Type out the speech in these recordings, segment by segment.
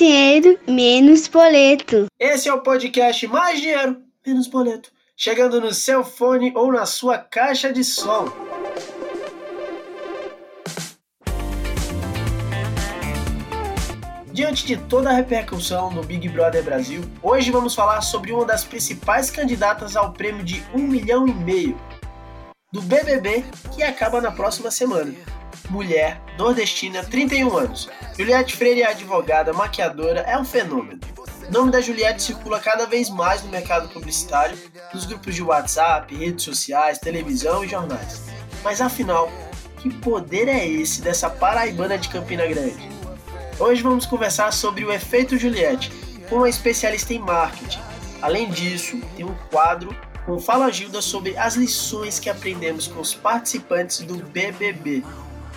dinheiro, menos boleto. Esse é o podcast Mais Dinheiro, Menos Boleto. Chegando no seu fone ou na sua caixa de som. Diante de toda a repercussão do Big Brother Brasil, hoje vamos falar sobre uma das principais candidatas ao prêmio de um milhão e meio do BBB que acaba na próxima semana mulher, nordestina, 31 anos. Juliette Freire é advogada, maquiadora, é um fenômeno. O nome da Juliette circula cada vez mais no mercado publicitário, nos grupos de WhatsApp, redes sociais, televisão e jornais. Mas afinal, que poder é esse dessa paraibana de Campina Grande? Hoje vamos conversar sobre o efeito Juliette, com uma especialista em marketing. Além disso, tem um quadro com Fala Gilda sobre as lições que aprendemos com os participantes do BBB.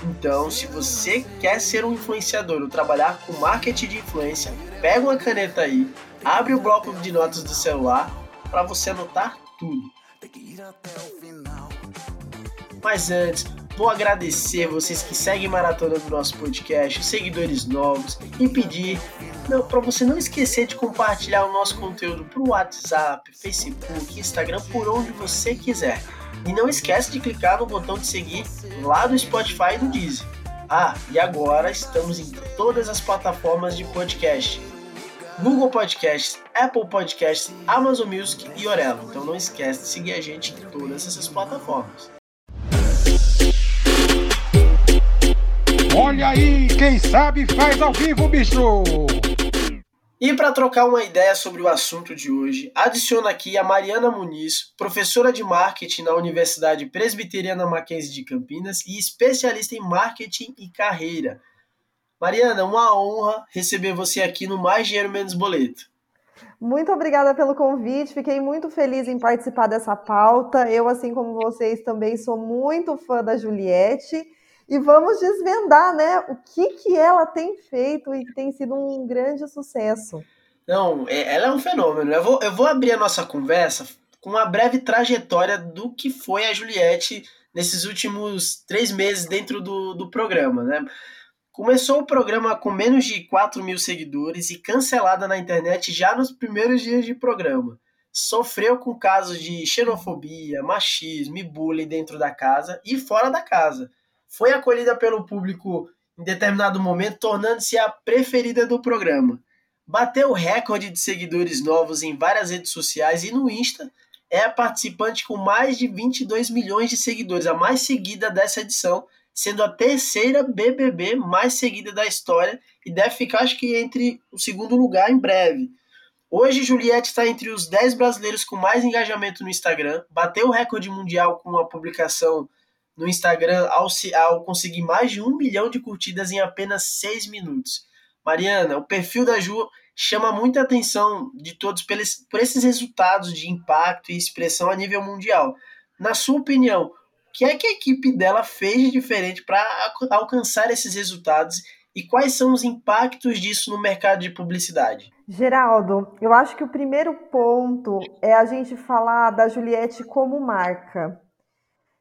Então, se você quer ser um influenciador ou trabalhar com marketing de influência, pega uma caneta aí, abre o bloco de notas do celular para você anotar tudo. Mas antes, vou agradecer vocês que seguem maratona do nosso podcast, seguidores novos e pedir para você não esquecer de compartilhar o nosso conteúdo para o WhatsApp, Facebook, Instagram, por onde você quiser. E não esquece de clicar no botão de seguir lá do Spotify e do Deezer. Ah, e agora estamos em todas as plataformas de podcast. Google Podcasts, Apple Podcasts, Amazon Music e Orelo. Então não esquece de seguir a gente em todas essas plataformas. Olha aí, quem sabe faz ao vivo, bicho! E para trocar uma ideia sobre o assunto de hoje, adiciono aqui a Mariana Muniz, professora de marketing na Universidade Presbiteriana Mackenzie de Campinas e especialista em marketing e carreira. Mariana, uma honra receber você aqui no Mais Dinheiro Menos Boleto. Muito obrigada pelo convite, fiquei muito feliz em participar dessa pauta. Eu, assim como vocês, também sou muito fã da Juliette e vamos desvendar, né, o que, que ela tem feito e que tem sido um grande sucesso. Não, é, ela é um fenômeno. Eu vou, eu vou abrir a nossa conversa com uma breve trajetória do que foi a Juliette nesses últimos três meses dentro do, do programa, né? Começou o programa com menos de 4 mil seguidores e cancelada na internet já nos primeiros dias de programa. Sofreu com casos de xenofobia, machismo e bullying dentro da casa e fora da casa foi acolhida pelo público em determinado momento, tornando-se a preferida do programa. Bateu o recorde de seguidores novos em várias redes sociais e no Insta é a participante com mais de 22 milhões de seguidores, a mais seguida dessa edição, sendo a terceira BBB mais seguida da história e deve ficar, acho que, entre o segundo lugar em breve. Hoje, Juliette está entre os 10 brasileiros com mais engajamento no Instagram, bateu o recorde mundial com a publicação no Instagram ao, ao conseguir mais de um milhão de curtidas em apenas seis minutos. Mariana, o perfil da Ju chama muita atenção de todos por esses resultados de impacto e expressão a nível mundial. Na sua opinião, o que é que a equipe dela fez de diferente para alcançar esses resultados e quais são os impactos disso no mercado de publicidade? Geraldo, eu acho que o primeiro ponto é a gente falar da Juliette como marca.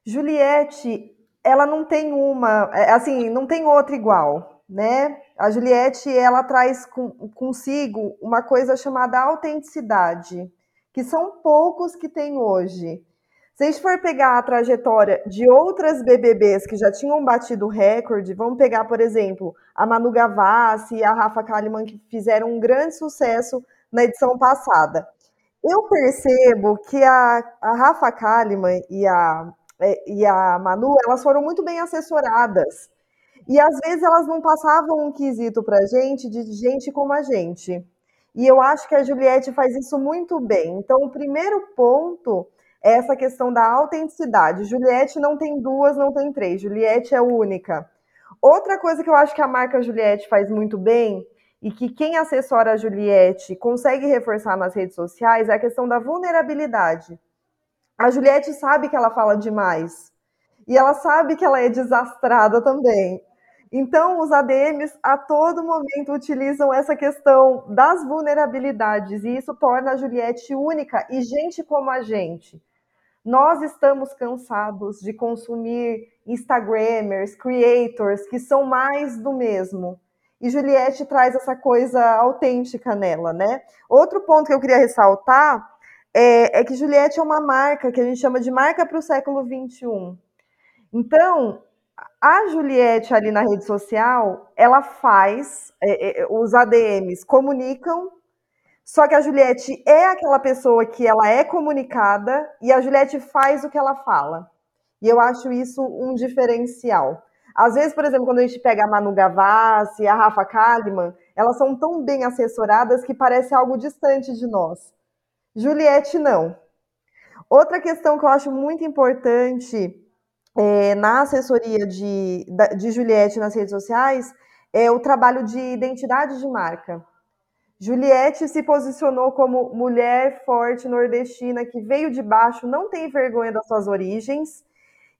Juliette, ela não tem uma, é, assim, não tem outra igual, né? A Juliette, ela traz com, consigo uma coisa chamada autenticidade, que são poucos que tem hoje. Se a gente for pegar a trajetória de outras BBBs que já tinham batido recorde, vamos pegar, por exemplo, a Manu Gavassi e a Rafa Kalimann, que fizeram um grande sucesso na edição passada. Eu percebo que a, a Rafa Kalimann e a e a Manu, elas foram muito bem assessoradas. E às vezes elas não passavam um quesito para gente de gente como a gente. E eu acho que a Juliette faz isso muito bem. Então, o primeiro ponto é essa questão da autenticidade. Juliette não tem duas, não tem três. Juliette é única. Outra coisa que eu acho que a marca Juliette faz muito bem e que quem assessora a Juliette consegue reforçar nas redes sociais é a questão da vulnerabilidade. A Juliette sabe que ela fala demais. E ela sabe que ela é desastrada também. Então, os ADMs a todo momento utilizam essa questão das vulnerabilidades, e isso torna a Juliette única e gente como a gente. Nós estamos cansados de consumir Instagrammers, creators, que são mais do mesmo. e Juliette traz essa coisa autêntica nela, né? Outro ponto que eu queria ressaltar é, é que Juliette é uma marca que a gente chama de marca para o século XXI. Então, a Juliette ali na rede social, ela faz, é, é, os ADMs comunicam, só que a Juliette é aquela pessoa que ela é comunicada e a Juliette faz o que ela fala. E eu acho isso um diferencial. Às vezes, por exemplo, quando a gente pega a Manu Gavassi, a Rafa Kalimann, elas são tão bem assessoradas que parece algo distante de nós. Juliette, não. Outra questão que eu acho muito importante é, na assessoria de, de Juliette nas redes sociais é o trabalho de identidade de marca. Juliette se posicionou como mulher forte nordestina que veio de baixo, não tem vergonha das suas origens,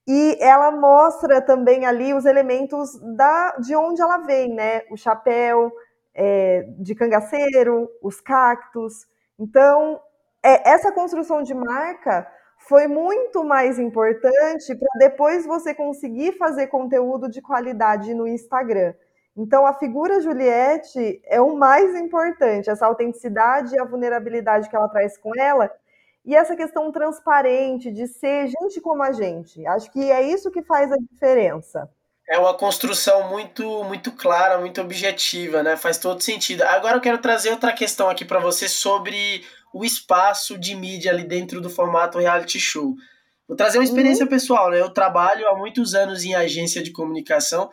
e ela mostra também ali os elementos da, de onde ela vem, né? O chapéu é, de cangaceiro, os cactos. Então, é, essa construção de marca foi muito mais importante para depois você conseguir fazer conteúdo de qualidade no Instagram. Então, a figura Juliette é o mais importante, essa autenticidade e a vulnerabilidade que ela traz com ela, e essa questão transparente de ser gente como a gente. Acho que é isso que faz a diferença. É uma construção muito muito clara, muito objetiva, né? Faz todo sentido. Agora eu quero trazer outra questão aqui para você sobre o espaço de mídia ali dentro do formato reality show. Vou trazer uma experiência uhum. pessoal, né? Eu trabalho há muitos anos em agência de comunicação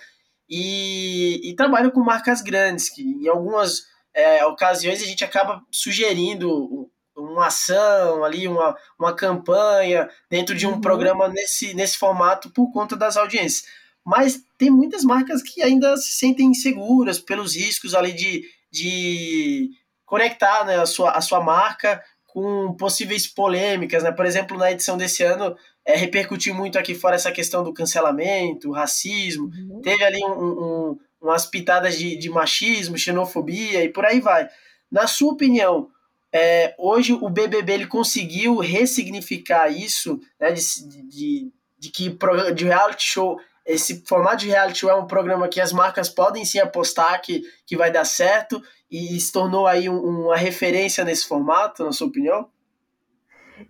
e, e trabalho com marcas grandes, que em algumas é, ocasiões a gente acaba sugerindo uma ação ali, uma, uma campanha dentro de um uhum. programa nesse, nesse formato por conta das audiências. Mas tem muitas marcas que ainda se sentem inseguras pelos riscos ali de, de conectar né, a, sua, a sua marca com possíveis polêmicas, né? Por exemplo, na edição desse ano, é, repercutiu muito aqui fora essa questão do cancelamento, racismo, uhum. teve ali um, um, umas pitadas de, de machismo, xenofobia e por aí vai. Na sua opinião, é, hoje o BBB ele conseguiu ressignificar isso, né, de, de, de que de reality show esse formato de reality show é um programa que as marcas podem sim apostar que, que vai dar certo e se tornou aí um, uma referência nesse formato, na sua opinião?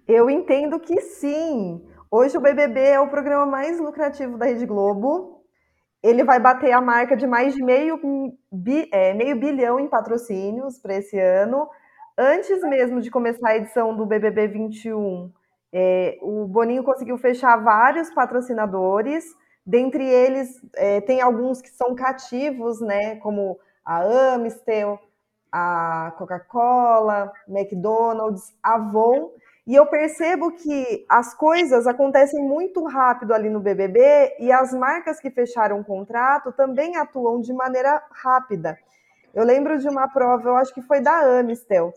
Eu entendo que sim. Hoje o BBB é o programa mais lucrativo da Rede Globo. Ele vai bater a marca de mais de meio, bi, é, meio bilhão em patrocínios para esse ano. Antes mesmo de começar a edição do BBB 21, é, o Boninho conseguiu fechar vários patrocinadores Dentre eles, é, tem alguns que são cativos, né, como a Amstel, a Coca-Cola, McDonald's, Avon, e eu percebo que as coisas acontecem muito rápido ali no BBB e as marcas que fecharam o contrato também atuam de maneira rápida. Eu lembro de uma prova, eu acho que foi da Amistel,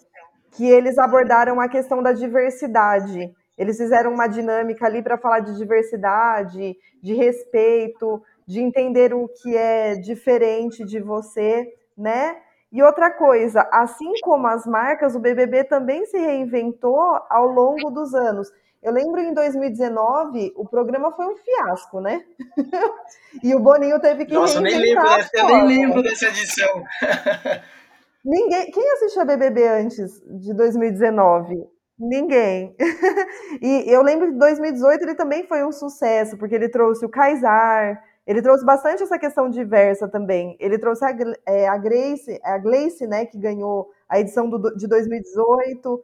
que eles abordaram a questão da diversidade. Eles fizeram uma dinâmica ali para falar de diversidade, de respeito, de entender o que é diferente de você, né? E outra coisa, assim como as marcas, o BBB também se reinventou ao longo dos anos. Eu lembro em 2019, o programa foi um fiasco, né? e o Boninho teve que Nossa, reinventar. Nem lembro eu nem lembro dessa edição. Ninguém, quem assistiu a BBB antes de 2019? Ninguém. e eu lembro que 2018 ele também foi um sucesso, porque ele trouxe o Kaysar, ele trouxe bastante essa questão diversa também. Ele trouxe a, é, a Grace, a Gleice, né, que ganhou a edição do, de 2018.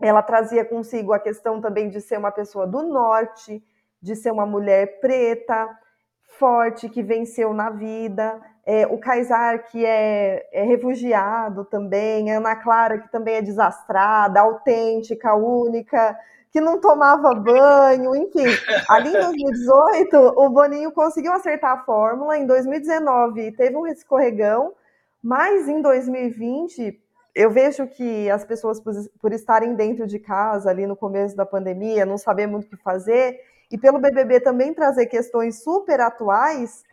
Ela trazia consigo a questão também de ser uma pessoa do norte, de ser uma mulher preta, forte, que venceu na vida é, o Kaysar, que é, é, refugiado também, a Ana Clara, que também é desastrada, autêntica, única, que não tomava banho, enfim. Ali em 2018, o Boninho conseguiu acertar a fórmula, em 2019 teve um escorregão, mas em 2020 eu vejo que as pessoas, por estarem dentro de casa ali no começo da pandemia, não saber muito o que fazer, e pelo BBB também trazer questões super atuais,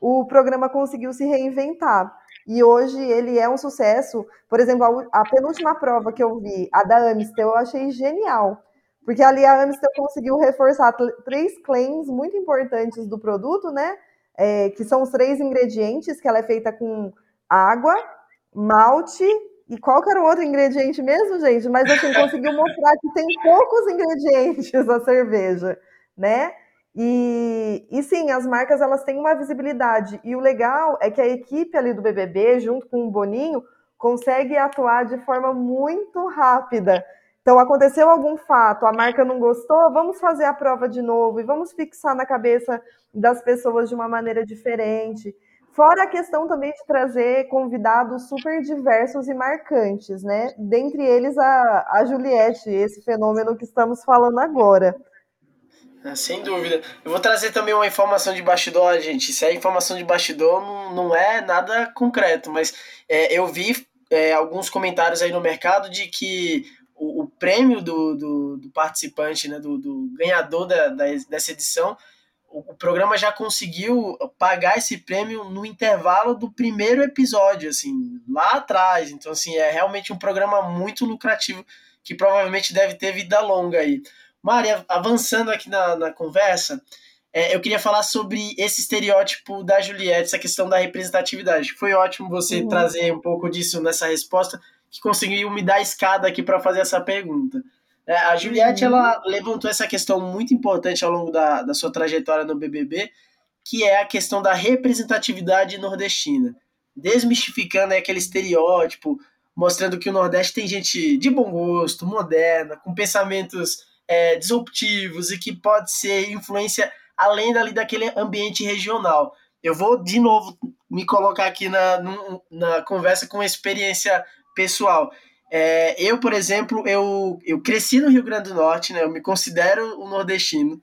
o programa conseguiu se reinventar. E hoje ele é um sucesso. Por exemplo, a, penúltima prova que eu vi, a da Amistel, eu achei genial. Porque ali a Amistel conseguiu reforçar três claims muito importantes do produto, né? É, que são os três ingredientes, que ela é feita com água, malte e qual que era o outro ingrediente mesmo, gente? Mas assim, conseguiu mostrar que tem poucos ingredientes a cerveja, né? E, e sim, as marcas elas têm uma visibilidade. E o legal é que a equipe ali do BBB, junto com o Boninho, consegue atuar de forma muito rápida. Então, aconteceu algum fato, a marca não gostou, vamos fazer a prova de novo e vamos fixar na cabeça das pessoas de uma maneira diferente. Fora a questão também de trazer convidados super diversos e marcantes, né? Dentre eles a, a Juliette, esse fenômeno que estamos falando agora. Ah, sem dúvida. Eu vou trazer também uma informação de bastidor, gente. Se é informação de bastidor, não, não é nada concreto, mas é, eu vi é, alguns comentários aí no mercado de que o, o prêmio do, do, do, participante, né, do, do ganhador da, da, dessa edição, o, programa já conseguiu pagar esse prêmio no intervalo do primeiro episódio, assim, lá atrás. Então, assim, é realmente um programa muito lucrativo que provavelmente deve ter vida longa aí. Maria, avançando aqui na, na conversa, é, eu queria falar sobre esse estereótipo da Juliette, essa questão da representatividade. Foi ótimo você uhum. trazer um pouco disso nessa resposta, que conseguiu me dar a escada aqui para fazer essa pergunta. É, a Juliette ela levantou essa questão muito importante ao longo da, da sua trajetória no BBB, que é a questão da representatividade nordestina, desmistificando aquele estereótipo, mostrando que o Nordeste tem gente de bom gosto, moderna, com pensamentos é, disruptivos e que pode ser influência além dali daquele ambiente regional. Eu vou de novo me colocar aqui na, na conversa com experiência pessoal. É, eu, por exemplo, eu, eu cresci no Rio Grande do Norte, né? Eu me considero um nordestino.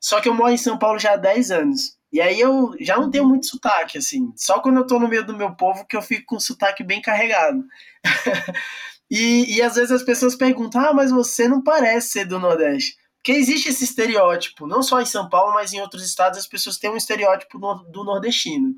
Só que eu moro em São Paulo já há 10 anos. E aí eu já não tenho muito sotaque, assim. Só quando eu tô no meio do meu povo que eu fico com o sotaque bem carregado. e, e às vezes as pessoas perguntam, ah, mas você não parece ser do Nordeste. Porque existe esse estereótipo, não só em São Paulo, mas em outros estados as pessoas têm um estereótipo do nordestino.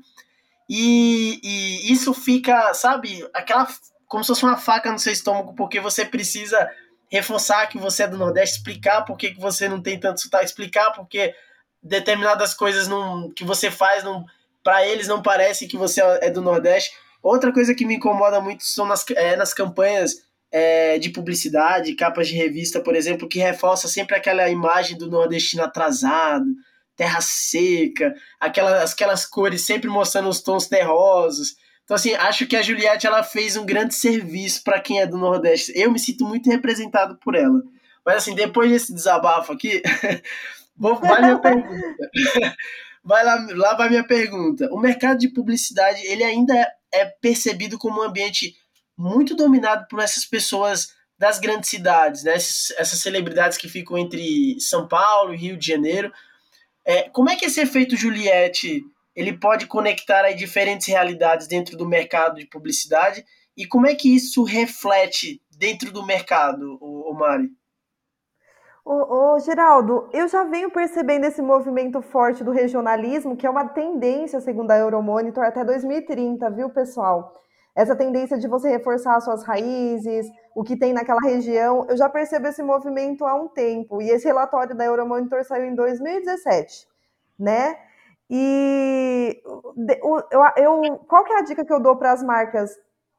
E, e isso fica, sabe, aquela como se fosse uma faca no seu estômago, porque você precisa reforçar que você é do Nordeste, explicar por que, que você não tem tanto sotaque, explicar porque determinadas coisas não, que você faz não para eles não parece que você é do Nordeste. Outra coisa que me incomoda muito são nas, é, nas campanhas é, de publicidade, capas de revista, por exemplo, que reforça sempre aquela imagem do nordestino atrasado, terra seca, aquelas, aquelas cores sempre mostrando os tons terrosos. Então, assim, acho que a Juliette ela fez um grande serviço para quem é do Nordeste. Eu me sinto muito representado por ela. Mas, assim, depois desse desabafo aqui, vai minha pergunta. vai lá, lá vai minha pergunta. O mercado de publicidade, ele ainda é percebido como um ambiente muito dominado por essas pessoas das grandes cidades, né? Essas, essas celebridades que ficam entre São Paulo e Rio de Janeiro. É, como é que esse efeito Juliette ele pode conectar aí diferentes realidades dentro do mercado de publicidade e como é que isso reflete dentro do mercado, o, o Mari? Ô, ô, Geraldo, eu já venho percebendo esse movimento forte do regionalismo, que é uma tendência, segundo a Euromonitor, até 2030, viu, pessoal? Essa tendência de você reforçar as suas raízes, o que tem naquela região, eu já percebo esse movimento há um tempo. E esse relatório da Euromonitor saiu em 2017, né? E eu, eu, qual que é a dica que eu dou para as marcas?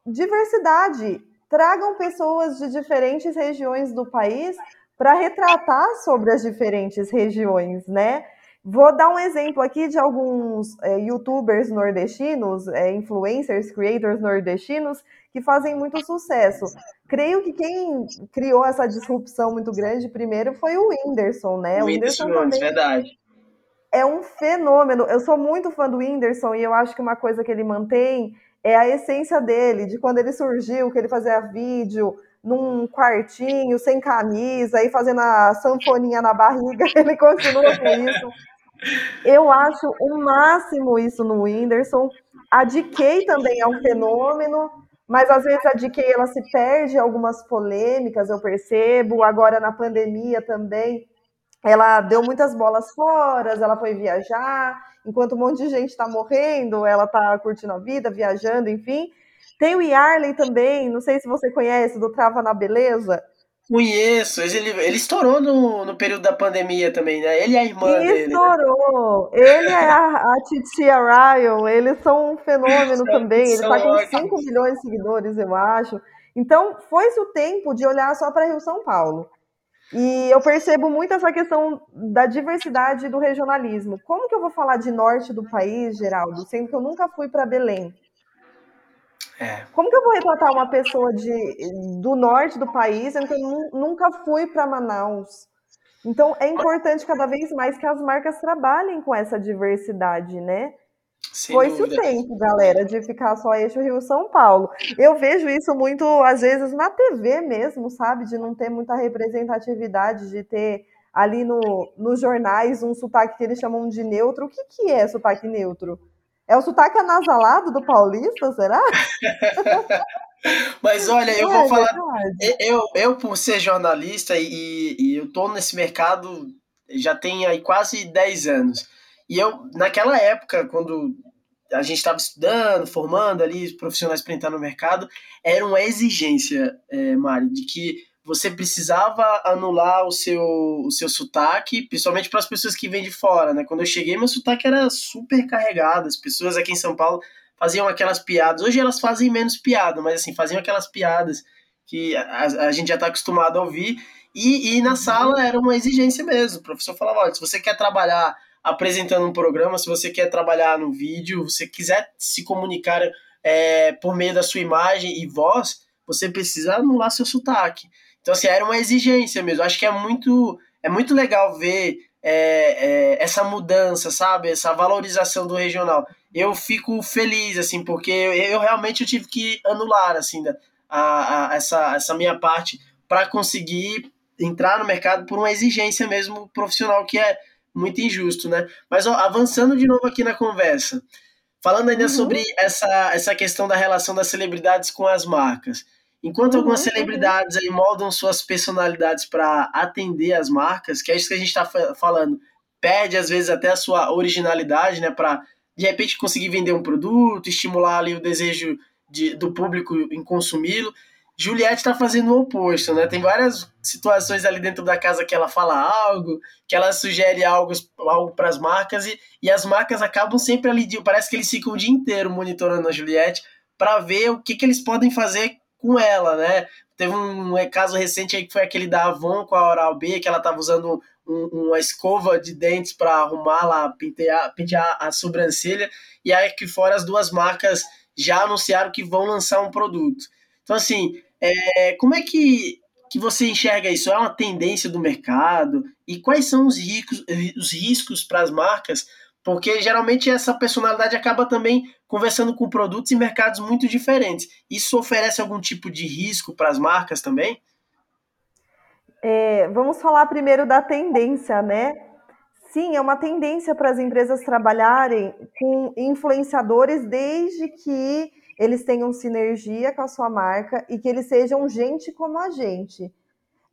Diversidade. Tragam pessoas de diferentes regiões do país para retratar sobre as diferentes regiões, né? Vou dar um exemplo aqui de alguns é, youtubers nordestinos, é, influencers, creators nordestinos, que fazem muito sucesso. Creio que quem criou essa disrupção muito grande primeiro foi o Whindersson, né? O Whindersson, Whindersson também, verdade é um fenômeno. Eu sou muito fã do Whindersson e eu acho que uma coisa que ele mantém é a essência dele, de quando ele surgiu, que ele fazia vídeo num quartinho, sem camisa, e fazendo a sanfoninha na barriga, ele continua com isso. Eu acho o máximo isso no Whindersson. A DK também é um fenômeno, mas às vezes a DK ela se perde algumas polêmicas, eu percebo. Agora na pandemia também ela deu muitas bolas fora, ela foi viajar, enquanto um monte de gente está morrendo, ela está curtindo a vida, viajando, enfim. Tem o Yarley também, não sei se você conhece, do Trava na Beleza. Conheço, ele, ele estourou no, no período da pandemia também, né? Ele e a irmã E dele. né? estourou. Ele e a, a Titia Ryan, eles são um fenômeno São- também. Ele está com ótimos. 5 milhões de seguidores, eu acho. Então, foi-se o tempo de olhar só para Rio São Paulo. E eu percebo muito essa questão da diversidade do regionalismo. Como que eu vou falar de norte do país, Geraldo, sendo que eu nunca fui para Belém? É. Como que eu vou retratar uma pessoa de, do norte do país, sendo que eu nu- nunca fui para Manaus? Então, é importante cada vez mais que as marcas trabalhem com essa diversidade, né? Foi-se o tempo, galera, de ficar só eixo Rio-São Paulo. Eu vejo isso muito, às vezes, na TV mesmo, sabe? De não ter muita representatividade, de ter ali no, nos jornais um sotaque que eles chamam de neutro. O que, que é sotaque neutro? É o sotaque anasalado do paulista, será? Mas olha, eu É vou falar. verdade. Eu, eu, por ser jornalista e, e eu tô nesse mercado já tem aí quase 10 anos. E eu, naquela época, quando a gente estava estudando, formando ali profissionais para entrar no mercado, era uma exigência, é, Mari, de que você precisava anular o seu, o seu sotaque, principalmente para as pessoas que vêm de fora, né? Quando eu cheguei, meu sotaque era super carregado. As pessoas aqui em São Paulo faziam aquelas piadas. Hoje elas fazem menos piada, mas assim, faziam aquelas piadas que a, a gente já está acostumado a ouvir. E, e na sala era uma exigência mesmo. O professor falava: olha, se você quer trabalhar apresentando um programa, se você quer trabalhar no vídeo, você quiser se comunicar é, por meio da sua imagem e voz, você precisa anular seu sotaque. Então, assim, era uma exigência mesmo. Acho que é muito, é muito legal ver é, é, essa mudança, sabe? Essa valorização do regional. Eu fico feliz, assim, porque eu, eu realmente eu tive que anular, assim, a, a, essa, essa minha parte para conseguir entrar no mercado por uma exigência mesmo profissional que é muito injusto, né? Mas ó, avançando de novo aqui na conversa, falando ainda Uhum. sobre essa, essa questão da relação das celebridades com as marcas. Enquanto Uhum, algumas uhum. celebridades aí moldam suas personalidades para atender as marcas, que é isso que a gente está falando, perde às vezes até a sua originalidade, né? Para de repente conseguir vender um produto, estimular ali o desejo de, do público em consumi-lo. Juliette está fazendo o oposto, né? Tem várias situações ali dentro da casa que ela fala algo, que ela sugere algo, algo para as marcas e, e as marcas acabam sempre ali, parece que eles ficam o dia inteiro monitorando a Juliette para ver o que, que eles podem fazer com ela, né? Teve um, caso recente aí que foi aquele da Avon com a Oral B, que ela estava usando um- uma escova de dentes para arrumar lá, pentear, pentear a sobrancelha, e aí aqui fora as duas marcas já anunciaram que vão lançar um produto. Então, assim, é, como é que, que você enxerga isso? É uma tendência do mercado? E quais são os riscos, os riscos para as marcas? Porque geralmente essa personalidade acaba também conversando com produtos e mercados muito diferentes. Isso oferece algum tipo de risco para as marcas também? É, vamos falar primeiro da tendência, né? Sim, é uma tendência para as empresas trabalharem com influenciadores desde que eles tenham sinergia com a sua marca e que eles sejam gente como a gente.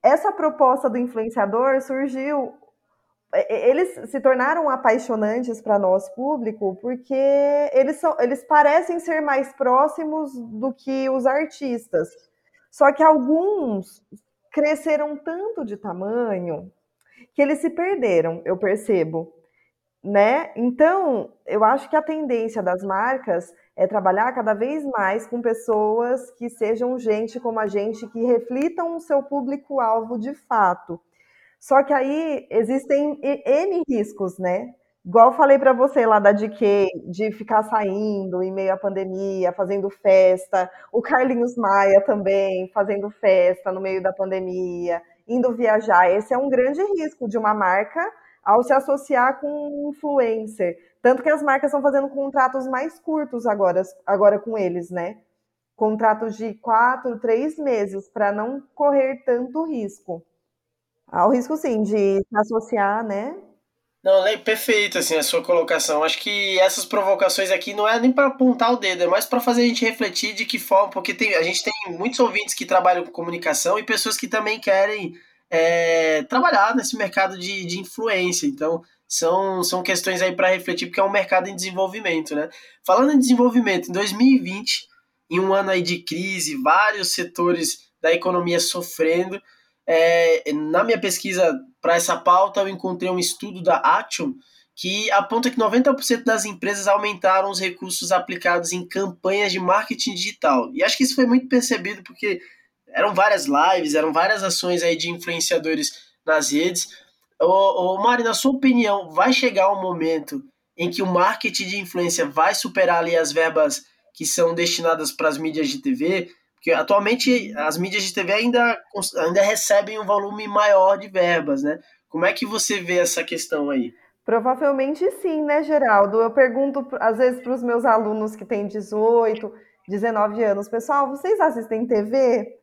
Essa proposta do influenciador surgiu. Eles se tornaram apaixonantes para nós, público, porque eles, são, eles parecem ser mais próximos do que os artistas. Só que alguns cresceram tanto de tamanho que eles se perderam, eu percebo, né? Então, eu acho que a tendência das marcas é trabalhar cada vez mais com pessoas que sejam gente como a gente, que reflitam o seu público-alvo de fato. Só que aí existem N riscos, né? Igual falei para você lá da DK, de ficar saindo em meio à pandemia, fazendo festa, o Carlinhos Maia também fazendo festa no meio da pandemia, indo viajar. Esse é um grande risco de uma marca ao se associar com um influencer. Tanto que as marcas estão fazendo contratos mais curtos agora, agora com eles, né? Contratos de quatro, três meses, para não correr tanto risco. Há o risco, sim, de se associar, né? Não, Le- perfeito assim a sua colocação. Acho que essas provocações aqui não é nem para apontar o dedo, é mais para fazer a gente refletir de que forma, porque tem, a gente tem muitos ouvintes que trabalham com comunicação e pessoas que também querem é, trabalhar nesse mercado de, de influência. Então, são, são questões aí para refletir, porque é um mercado em desenvolvimento, né? Falando em desenvolvimento, em 2020, em um ano aí de crise, vários setores da economia sofrendo, é, na minha pesquisa para essa pauta, eu encontrei um estudo da Action que aponta que 90% das empresas aumentaram os recursos aplicados em campanhas de marketing digital. E acho que isso foi muito percebido porque eram várias lives, eram várias ações aí de influenciadores nas redes. Ô, ô, Mari, na sua opinião, vai chegar um momento em que o marketing de influência vai superar ali as verbas que são destinadas para as mídias de TV? Porque atualmente as mídias de TV ainda, ainda recebem um volume maior de verbas, né? Como é que você vê essa questão aí? Provavelmente sim, né, Geraldo? Eu pergunto às vezes para os meus alunos que têm 18, 19 anos, pessoal, vocês assistem TV?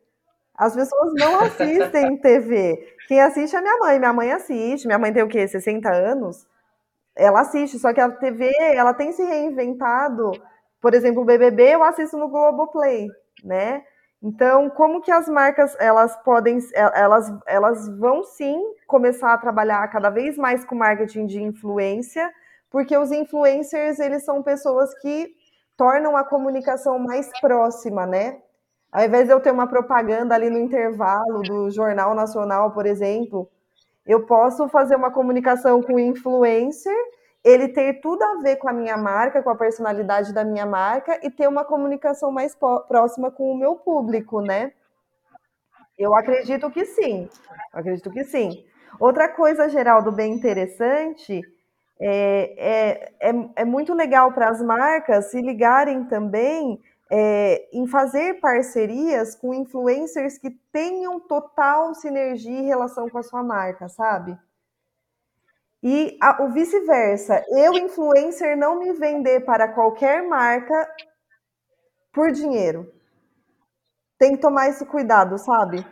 As pessoas não assistem TV. Quem assiste é minha mãe. Minha mãe assiste. Minha mãe tem o quê? 60 anos? Ela assiste, só que a TV, ela tem se reinventado. Por exemplo, o BBB eu assisto no Globoplay, né? Então, como que as marcas, elas podem, elas, elas vão sim começar a trabalhar cada vez mais com marketing de influência, porque os influencers, eles são pessoas que tornam a comunicação mais próxima, né? Ao invés de eu ter uma propaganda ali no intervalo do Jornal Nacional, por exemplo, eu posso fazer uma comunicação com o influencer, ele ter tudo a ver com a minha marca, com a personalidade da minha marca e ter uma comunicação mais próxima com o meu público, né? Eu acredito que sim. Eu acredito que sim. Outra coisa, Geraldo, bem interessante, é, é, é, é muito legal para as marcas se ligarem também é, em fazer parcerias com influencers que tenham total sinergia e relação com a sua marca, sabe? E a, o vice-versa, eu, influencer, não me vender para qualquer marca por dinheiro. Tem que tomar esse cuidado, sabe?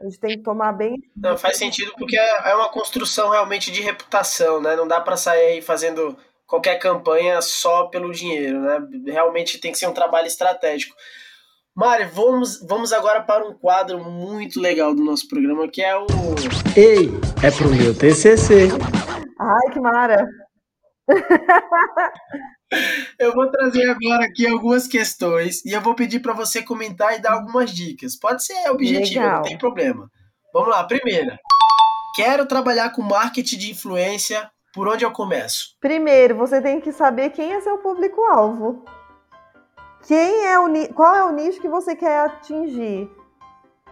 A gente tem que tomar bem. Não, faz sentido porque é, é uma construção realmente de reputação, né? Não dá para sair aí fazendo qualquer campanha só pelo dinheiro, né? Realmente tem que ser um trabalho estratégico. Mari, vamos, vamos agora para um quadro muito legal do nosso programa, que é o. Ei, é pro meu TCC. Ai, que mara! eu vou trazer agora aqui algumas questões e eu vou pedir para você comentar e dar algumas dicas. Pode ser objetivo, não tem problema. Vamos lá, primeira. Quero trabalhar com marketing de influência por onde eu começo? Primeiro, você tem que saber quem é seu público-alvo. Quem é o qual é o nicho que você quer atingir?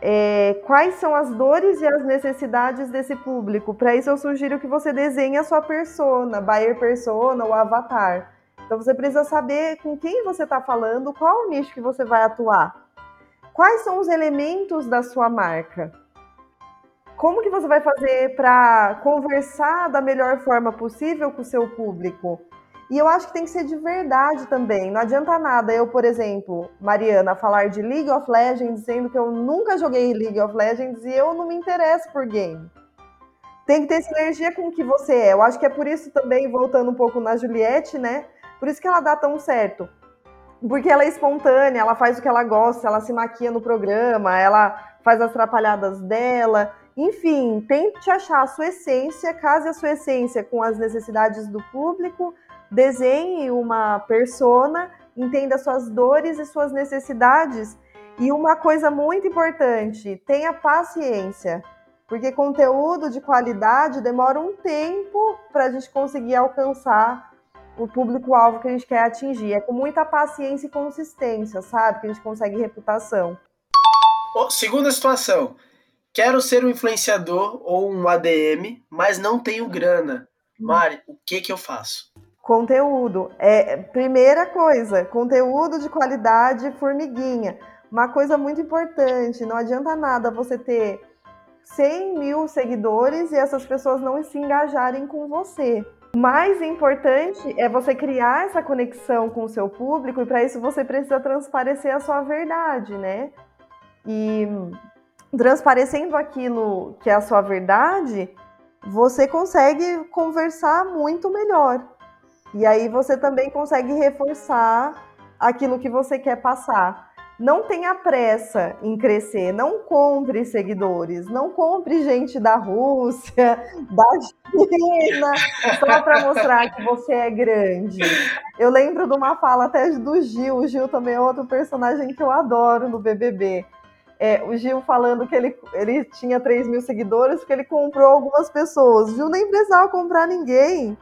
É, quais são as dores e as necessidades desse público? Para isso, eu sugiro que você desenhe a sua persona, buyer persona ou avatar. Então, você precisa saber com quem você está falando, qual o nicho que você vai atuar. Quais são os elementos da sua marca? Como que você vai fazer para conversar da melhor forma possível com o seu público? E eu acho que tem que ser de verdade também. Não adianta nada eu, por exemplo, Mariana, falar de League of Legends dizendo que eu nunca joguei League of Legends e eu não me interesso por game. Tem que ter sinergia com o que você é. Eu acho que é por isso também, voltando um pouco na Juliette, né? Por isso que ela dá tão certo. Porque ela é espontânea, ela faz o que ela gosta, ela se maquia no programa, ela faz as atrapalhadas dela. Enfim, tente achar a sua essência, case a sua essência com as necessidades do público, desenhe uma persona, entenda suas dores e suas necessidades. E uma coisa muito importante, tenha paciência, porque conteúdo de qualidade demora um tempo para a gente conseguir alcançar o público-alvo que a gente quer atingir. É com muita paciência e consistência, sabe? Que a gente consegue reputação. Segunda situação, Quero ser um influenciador ou um ADM, mas não tenho grana. Mari, o que que eu faço? Conteúdo. É, primeira coisa, conteúdo de qualidade formiguinha. Uma coisa muito importante, não adianta nada você ter 100 mil seguidores e essas pessoas não se engajarem com você. Mais importante é você criar essa conexão com o seu público e para isso você precisa transparecer a sua verdade, né? E transparecendo aquilo que é a sua verdade, você consegue conversar muito melhor. E aí você também consegue reforçar aquilo que você quer passar. Não tenha pressa em crescer, não compre seguidores, não compre gente da Rússia, da China, só para mostrar que você é grande. Eu lembro de uma fala até do Gil, o Gil também é outro personagem que eu adoro no BBB É, o Gil falando que ele, ele tinha 3 mil seguidores porque ele comprou algumas pessoas. O Gil nem precisava comprar ninguém.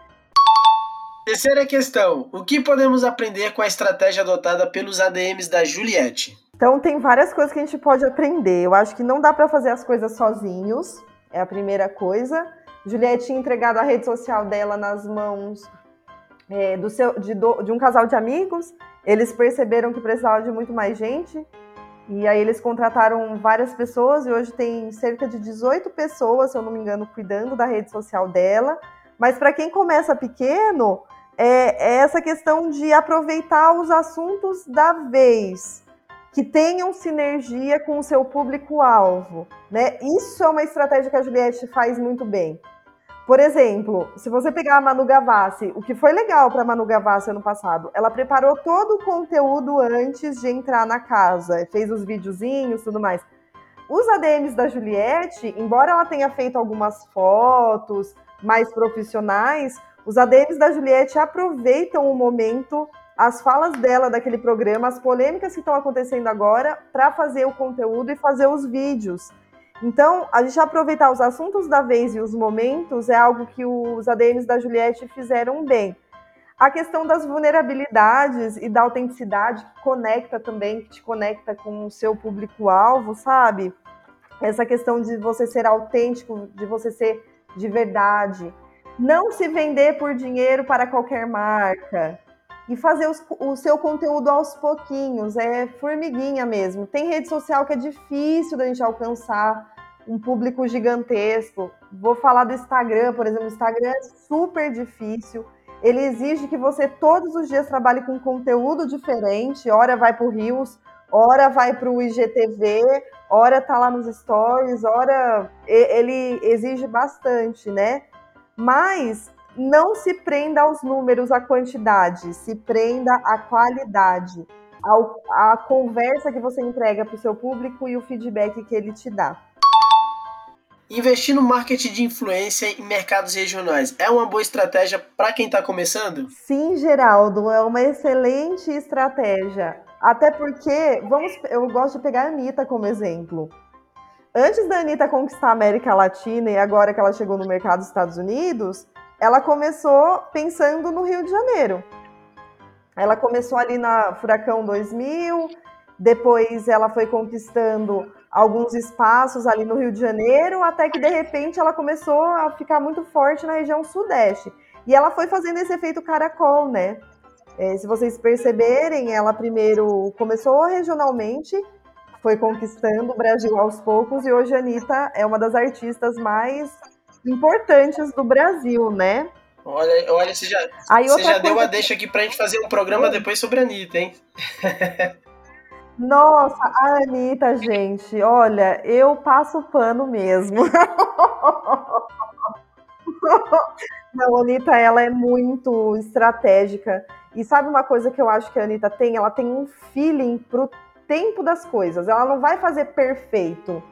Terceira questão: o que podemos aprender com a estratégia adotada pelos ADMs da Juliette? Então tem várias coisas que a gente pode aprender. Eu acho que não dá para fazer as coisas sozinhos, é a primeira coisa. Juliette tinha entregado a rede social dela nas mãos é, do seu, de, do, de um casal de amigos. Eles perceberam que precisava de muito mais gente. E aí eles contrataram várias pessoas e hoje tem cerca de 18 pessoas, se eu não me engano, cuidando da rede social dela. Mas para quem começa pequeno, é, é essa questão de aproveitar os assuntos da vez que tenham sinergia com o seu público-alvo. Né? Isso é uma estratégia que a Juliette faz muito bem. Por exemplo, se você pegar a Manu Gavassi, o que foi legal para Manu Gavassi ano passado, ela preparou todo o conteúdo antes de entrar na casa, fez os videozinhos, tudo mais. Os ADMs da Juliette, embora ela tenha feito algumas fotos mais profissionais, os ADMs da Juliette aproveitam o momento as falas dela daquele programa, as polêmicas que estão acontecendo agora, para fazer o conteúdo e fazer os vídeos. Então, a gente aproveitar os assuntos da vez e os momentos é algo que os ADMs da Juliette fizeram bem. A questão das vulnerabilidades e da autenticidade que conecta também, que te conecta com o seu público-alvo, sabe? Essa questão de você ser autêntico, de você ser de verdade. Não se vender por dinheiro para qualquer marca e fazer os, o seu conteúdo aos pouquinhos, é formiguinha mesmo. Tem rede social que é difícil da gente alcançar um público gigantesco. Vou falar do Instagram, por exemplo, o Instagram é super difícil. Ele exige que você todos os dias trabalhe com conteúdo diferente. Hora vai para o Rios, hora vai para o IGTV, hora tá lá nos stories, hora ele exige bastante, né? Mas não se prenda aos números, à quantidade, se prenda à qualidade, ao, à conversa que você entrega para o seu público e o feedback que ele te dá. Investir no marketing de influência em mercados regionais é uma boa estratégia para quem está começando? Sim, Geraldo, é uma excelente estratégia. Até porque, vamos, eu gosto de pegar a Anitta como exemplo. Antes da Anitta conquistar a América Latina e agora que ela chegou no mercado dos Estados Unidos, ela começou pensando no Rio de Janeiro. Ela começou ali na Furacão 2000, depois ela foi conquistando alguns espaços ali no Rio de Janeiro, até que de repente ela começou a ficar muito forte na região sudeste. E ela foi fazendo esse efeito caracol, né? É, se vocês perceberem, ela primeiro começou regionalmente, foi conquistando o Brasil aos poucos, e hoje a Anitta é uma das artistas mais importantes do Brasil, né? Olha, olha você já, Aí, você já deu a que... deixa aqui pra gente fazer um programa depois sobre a Anitta, hein? Nossa, a Anitta, gente, olha, eu passo pano mesmo. Não, a Anitta, ela é muito estratégica. E sabe uma coisa que eu acho que a Anitta tem? Ela tem um feeling pro tempo das coisas. Ela não vai fazer perfeito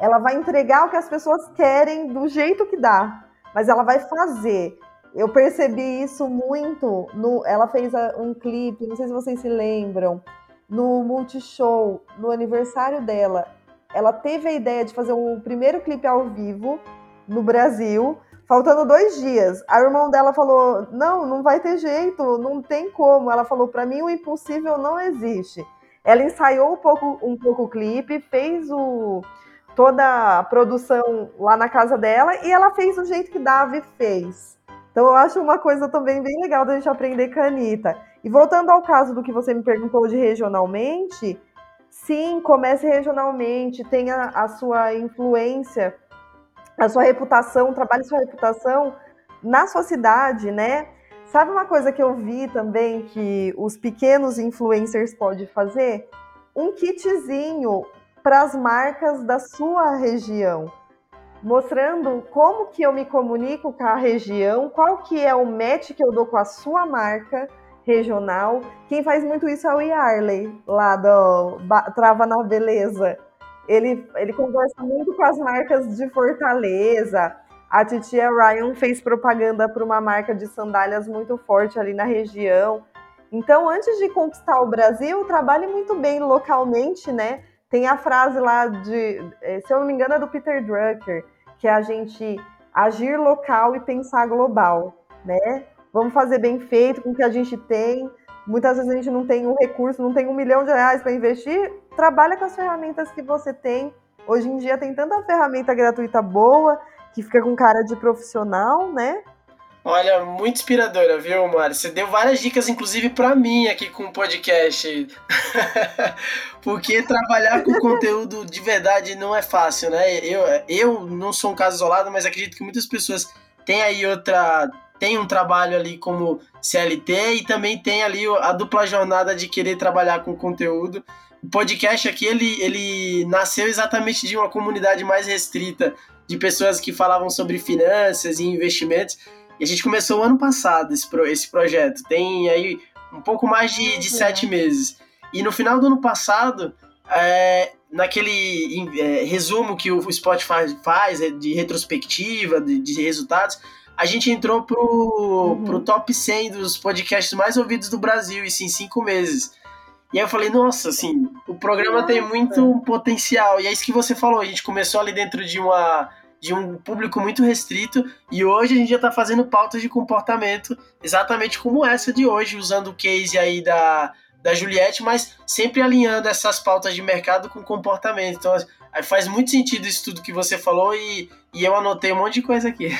ela vai entregar o que as pessoas querem do jeito que dá, mas ela vai fazer. Eu percebi isso muito no. Ela fez um clipe, não sei se vocês se lembram, no Multishow, no aniversário dela. Ela teve a ideia de fazer um primeiro clipe ao vivo no Brasil, faltando dois dias. A irmão dela falou: Não, não vai ter jeito, não tem como. Ela falou: Para mim, o impossível não existe. Ela ensaiou um pouco, um pouco o clipe, fez o, toda a produção lá na casa dela e ela fez do jeito que Davi fez. Então eu acho uma coisa também bem legal da gente aprender com a Anitta. E voltando ao caso do que você me perguntou de regionalmente, sim, comece regionalmente, tenha a sua influência, a sua reputação, trabalhe sua reputação na sua cidade, né? Sabe uma coisa que eu vi também que os pequenos influencers podem fazer? Um kitzinho para as marcas da sua região, mostrando como que eu me comunico com a região, qual que é o match que eu dou com a sua marca regional. Quem faz muito isso é o Yarley, lá do Trava na Beleza. Ele, ele conversa muito com as marcas de Fortaleza. A titia Ryan fez propaganda para uma marca de sandálias muito forte ali na região. Então, antes de conquistar o Brasil, trabalhe muito bem localmente, né? Tem a frase lá de, eh, se eu não me engano, é do Peter Drucker, que é a gente agir local e pensar global, né? Vamos fazer bem feito com o que a gente tem. Muitas vezes a gente não tem um recurso, não tem um milhão de reais para investir. Trabalha com as ferramentas que você tem. Hoje em dia tem tanta ferramenta gratuita boa que fica com cara de profissional, né? Olha, muito inspiradora, viu, Mari? Você deu várias dicas, inclusive para mim aqui com o podcast. Porque trabalhar com conteúdo de verdade não é fácil, né? Eu, eu não sou um caso isolado, mas acredito que muitas pessoas têm aí outra. Tem um trabalho ali como CLT e também tem ali a dupla jornada de querer trabalhar com conteúdo. O podcast aqui, ele, ele nasceu exatamente de uma comunidade mais restrita, de pessoas que falavam sobre finanças e investimentos. E a gente começou o ano passado esse, pro, esse projeto. Tem aí um pouco mais de, de sete meses. E no final do ano passado, é, naquele é, resumo que o Spotify faz é, de retrospectiva, de, de, resultados, a gente entrou pro, uhum. pro top 100 dos podcasts mais ouvidos do Brasil, isso em cinco meses. E aí eu falei, nossa, assim, o programa nossa. tem muito potencial. E é isso que você falou, a gente começou ali dentro de uma de um público muito restrito e hoje a gente já está fazendo pautas de comportamento exatamente como essa de hoje, usando o case aí da, da Juliette, mas sempre alinhando essas pautas de mercado com comportamento. Então faz muito sentido isso tudo que você falou e, e eu anotei um monte de coisa aqui.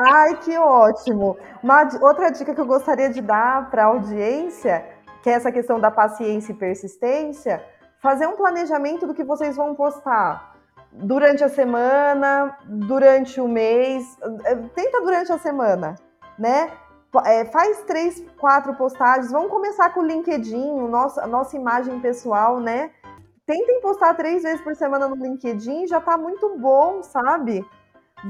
Ai, que ótimo! Uma, outra dica que eu gostaria de dar para a audiência, que é essa questão da paciência e persistência, fazer um planejamento do que vocês vão postar durante a semana, durante o mês, é, tenta durante a semana, né? É, faz três, quatro postagens, vamos começar com o LinkedIn, nossa, a nossa imagem pessoal, né? Tentem postar três vezes por semana no LinkedIn, já tá muito bom, sabe?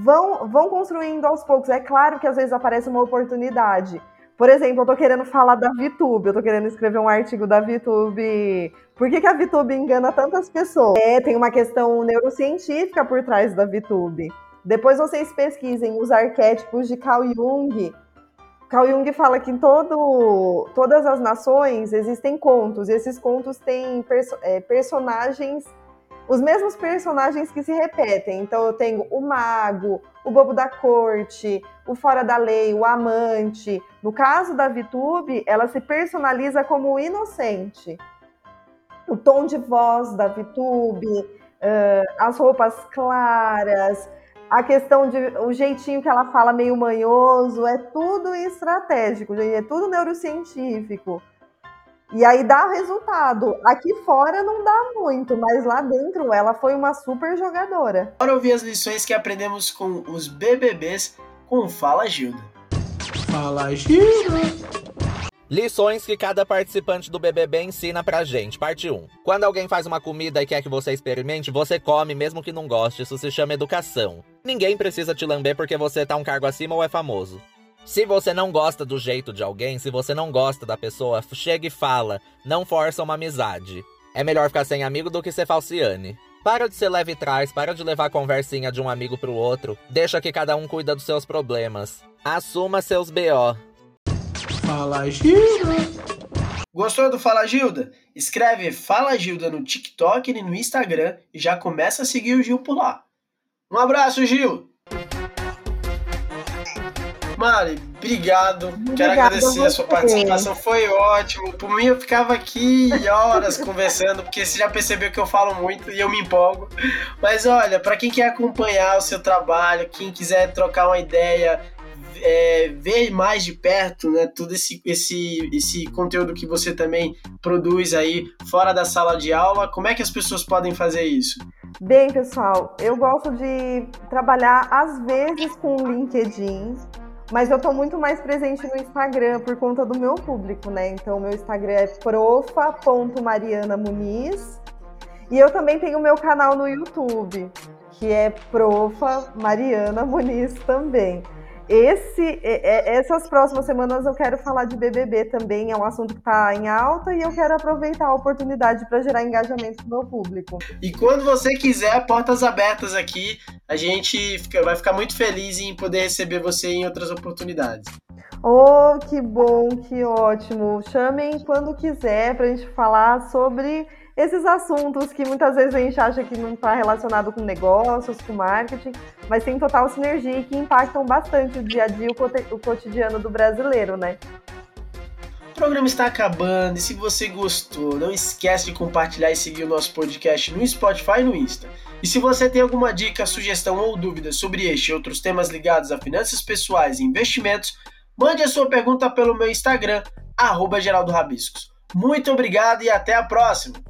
Vão, vão construindo aos poucos. É claro que às vezes aparece uma oportunidade. Por exemplo, eu tô querendo falar da VTube, eu tô querendo escrever um artigo da VTube. Por que, que a VTube engana tantas pessoas? É, tem uma questão neurocientífica por trás da VTube. Depois vocês pesquisem os arquétipos de Carl Jung. Carl Jung fala que em todo, todas as nações existem contos, e esses contos têm perso é, personagens os mesmos personagens que se repetem. Então eu tenho o mago, o bobo da corte, o fora da lei, o amante. No caso da VTube, ela se personaliza como inocente. O tom de voz da VTube, uh, as roupas claras, a questão de o jeitinho que ela fala meio manhoso, é tudo estratégico, é tudo neurocientífico. E aí dá resultado. Aqui fora não dá muito, mas lá dentro ela foi uma super jogadora. Bora ouvir as lições que aprendemos com os BBBs com Fala Gilda. Fala Gilda! Lições que cada participante do BBB ensina pra gente. Parte 1. Quando alguém faz uma comida e quer que você experimente, você come mesmo que não goste. Isso se chama educação. Ninguém precisa te lamber porque você tá um cargo acima ou é famoso. Se você não gosta do jeito de alguém, se você não gosta da pessoa, chega e fala. Não força uma amizade. É melhor ficar sem amigo do que ser falciane. Para de ser leve trás, para de levar a conversinha de um amigo pro outro. Deixa que cada um cuida dos seus problemas. Assuma seus BO. Fala Gilda! Gostou do Fala Gilda? Escreve Fala Gilda no TikTok e no Instagram e já começa a seguir o Gil por lá. Um abraço, Gil! Mari, obrigado. Quero agradecer a, a sua participação, foi ótimo. Por mim, eu ficava aqui horas conversando, porque você já percebeu que eu falo muito e eu me empolgo. Mas olha, para quem quer acompanhar o seu trabalho, quem quiser trocar uma ideia, é, ver mais de perto né, todo esse, esse, esse conteúdo que você também produz aí fora da sala de aula, como é que as pessoas podem fazer isso? Bem, pessoal, eu gosto de trabalhar às vezes com o LinkedIn, mas eu tô muito mais presente no Instagram por conta do meu público, né? Então, meu Instagram é profa.marianamuniz. E eu também tenho o meu canal no YouTube, que é Profa Mariana Muniz também. Esse, essas próximas semanas eu quero falar de BBB também, é um assunto que está em alta e eu quero aproveitar a oportunidade para gerar engajamento no meu público. E quando você quiser, portas abertas aqui, a gente fica, vai ficar muito feliz em poder receber você em outras oportunidades. Oh, que bom, que ótimo. Chamem quando quiser para a gente falar sobre esses assuntos que muitas vezes a gente acha que não está relacionado com negócios, com marketing, mas tem total sinergia e que impactam bastante o dia a dia, o cotidiano do brasileiro, né? O programa está acabando e se você gostou, não esquece de compartilhar e seguir o nosso podcast no Spotify e no Insta. E se você tem alguma dica, sugestão ou dúvida sobre este e outros temas ligados a finanças pessoais e investimentos, mande a sua pergunta pelo meu Instagram, arroba. Muito obrigado e até a próxima!